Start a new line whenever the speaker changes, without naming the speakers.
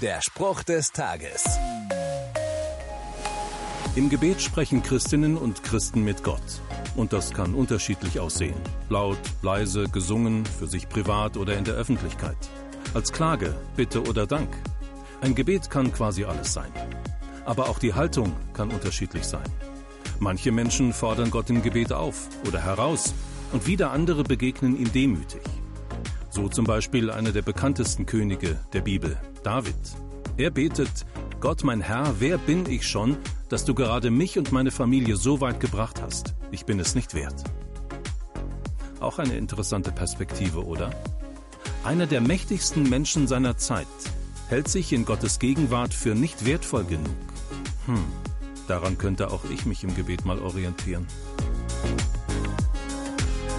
Der Spruch des Tages.
Im Gebet sprechen Christinnen und Christen mit Gott. Und das kann unterschiedlich aussehen. Laut, leise, gesungen, für sich privat oder in der Öffentlichkeit. Als Klage, Bitte oder Dank. Ein Gebet kann quasi alles sein. Aber auch die Haltung kann unterschiedlich sein. Manche Menschen fordern Gott im Gebet auf oder heraus und wieder andere begegnen ihm demütig. So zum Beispiel einer der bekanntesten Könige der Bibel, David. Er betet, Gott mein Herr, wer bin ich schon, dass du gerade mich und meine Familie so weit gebracht hast? Ich bin es nicht wert. Auch eine interessante Perspektive, oder? Einer der mächtigsten Menschen seiner Zeit hält sich in Gottes Gegenwart für nicht wertvoll genug. Hm, daran könnte auch ich mich im Gebet mal orientieren.